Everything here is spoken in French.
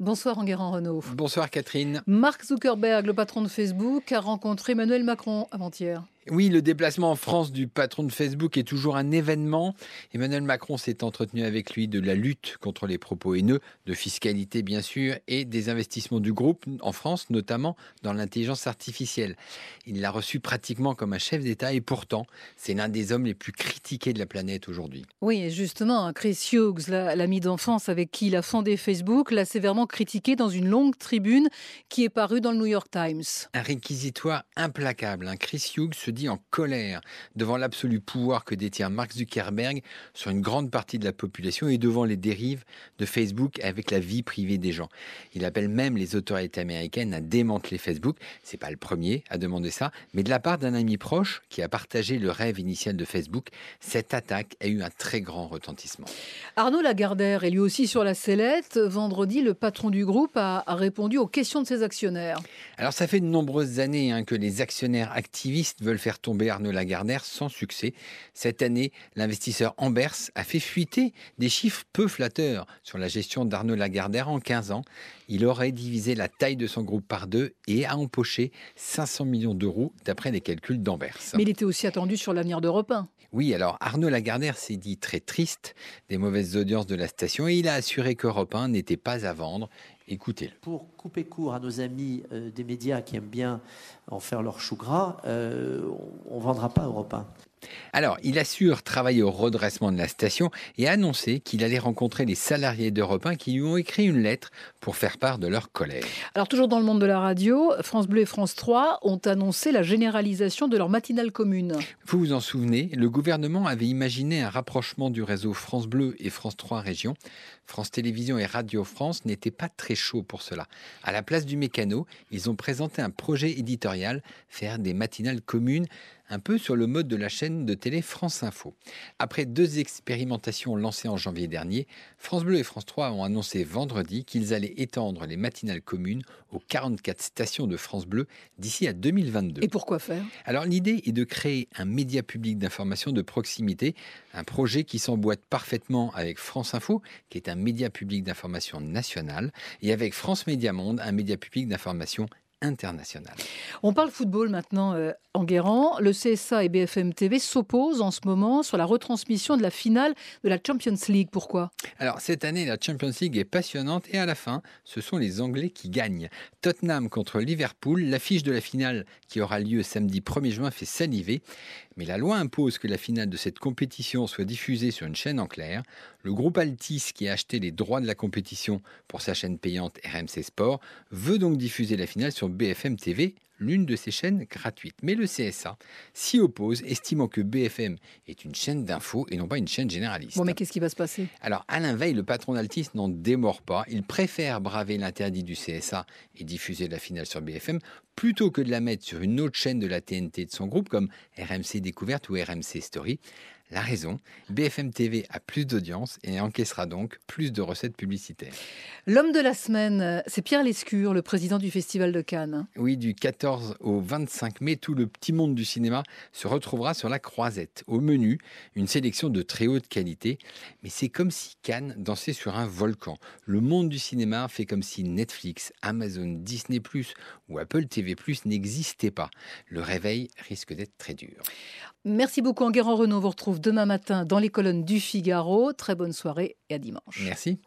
Bonsoir Enguerrand Renault. Bonsoir Catherine. Mark Zuckerberg, le patron de Facebook, a rencontré Emmanuel Macron avant-hier. Oui, le déplacement en France du patron de Facebook est toujours un événement. Emmanuel Macron s'est entretenu avec lui de la lutte contre les propos haineux, de fiscalité bien sûr, et des investissements du groupe en France, notamment dans l'intelligence artificielle. Il l'a reçu pratiquement comme un chef d'État et pourtant, c'est l'un des hommes les plus critiqués de la planète aujourd'hui. Oui, et justement, hein, Chris Hughes, l'ami d'enfance avec qui il a fondé Facebook, l'a sévèrement critiqué dans une longue tribune qui est parue dans le New York Times. Un réquisitoire implacable. Un Chris Hughes se dit en colère devant l'absolu pouvoir que détient Mark Zuckerberg sur une grande partie de la population et devant les dérives de Facebook avec la vie privée des gens. Il appelle même les autorités américaines à démanteler Facebook. C'est pas le premier à demander ça, mais de la part d'un ami proche qui a partagé le rêve initial de Facebook, cette attaque a eu un très grand retentissement. Arnaud Lagardère est lui aussi sur la sellette. Vendredi, le patron du groupe a, répondu aux questions de ses actionnaires. Alors ça fait de nombreuses années hein, que les actionnaires activistes veulent faire tomber Arnaud Lagardère sans succès. Cette année, l'investisseur Ambers a fait fuiter des chiffres peu flatteurs sur la gestion d'Arnaud Lagardère en 15 ans. Il aurait divisé la taille de son groupe par deux et a empoché 500 millions d'euros d'après les calculs d'Ambers. Mais il était aussi attendu sur l'avenir d'Europe 1. Oui, alors Arnaud Lagardère s'est dit très triste des mauvaises audiences de la station et il a assuré qu'Europe 1 n'était pas à vendre Pour couper court à nos amis euh, des médias qui aiment bien en faire leur chou gras, euh, on ne vendra pas Europe 1. Alors, il assure travailler au redressement de la station et a annoncé qu'il allait rencontrer les salariés d'Europe 1 qui lui ont écrit une lettre pour faire part de leur colère. Alors, toujours dans le monde de la radio, France Bleu et France 3 ont annoncé la généralisation de leur matinale commune. Vous vous en souvenez, le gouvernement avait imaginé un rapprochement du réseau France Bleu et France 3 Région. France Télévisions et Radio France n'étaient pas très chauds pour cela. À la place du mécano, ils ont présenté un projet éditorial, faire des matinales communes un peu sur le mode de la chaîne de télé France Info. Après deux expérimentations lancées en janvier dernier, France Bleu et France 3 ont annoncé vendredi qu'ils allaient étendre les matinales communes aux 44 stations de France Bleu d'ici à 2022. Et pourquoi faire? Alors l'idée est de créer un média public d'information de proximité, un projet qui s'emboîte parfaitement avec France Info, qui est un média public d'information national, et avec France Média Monde, un média public d'information international. On parle football maintenant euh, en. Le CSA et BFM TV s'opposent en ce moment sur la retransmission de la finale de la Champions League. Pourquoi? Alors cette année, la Champions League est passionnante et à la fin, ce sont les Anglais qui gagnent. Tottenham contre Liverpool, l'affiche de la finale qui aura lieu samedi 1er juin fait saliver. Mais la loi impose que la finale de cette compétition soit diffusée sur une chaîne en clair. Le groupe Altis, qui a acheté les droits de la compétition pour sa chaîne payante RMC Sport, veut donc diffuser la finale sur BFM TV, l'une de ses chaînes gratuites. Mais le CSA s'y oppose, estimant que BFM est une chaîne d'infos et non pas une chaîne généraliste. Bon, mais qu'est-ce qui va se passer? Alors, Alain Veil, le patron d'Altis, n'en démord pas. Il préfère braver l'interdit du CSA et diffuser la finale sur BFM plutôt que de la mettre sur une autre chaîne de la TNT de son groupe comme RMC Découverte ou RMC Story. La raison, BFM TV a plus d'audience et encaissera donc plus de recettes publicitaires. L'homme de la semaine, c'est Pierre Lescure, le président du Festival de Cannes. Oui, du 14 au 25 mai, tout le petit monde du cinéma se retrouvera sur la croisette. Au menu, une sélection de très haute qualité. Mais c'est comme si Cannes dansait sur un volcan. Le monde du cinéma fait comme si Netflix, Amazon, Disney ⁇ ou Apple TV ⁇ n'existaient pas. Le réveil risque d'être très dur. Merci beaucoup Enguerrand Renault. On vous retrouve demain matin dans les colonnes du Figaro. Très bonne soirée et à dimanche. Merci.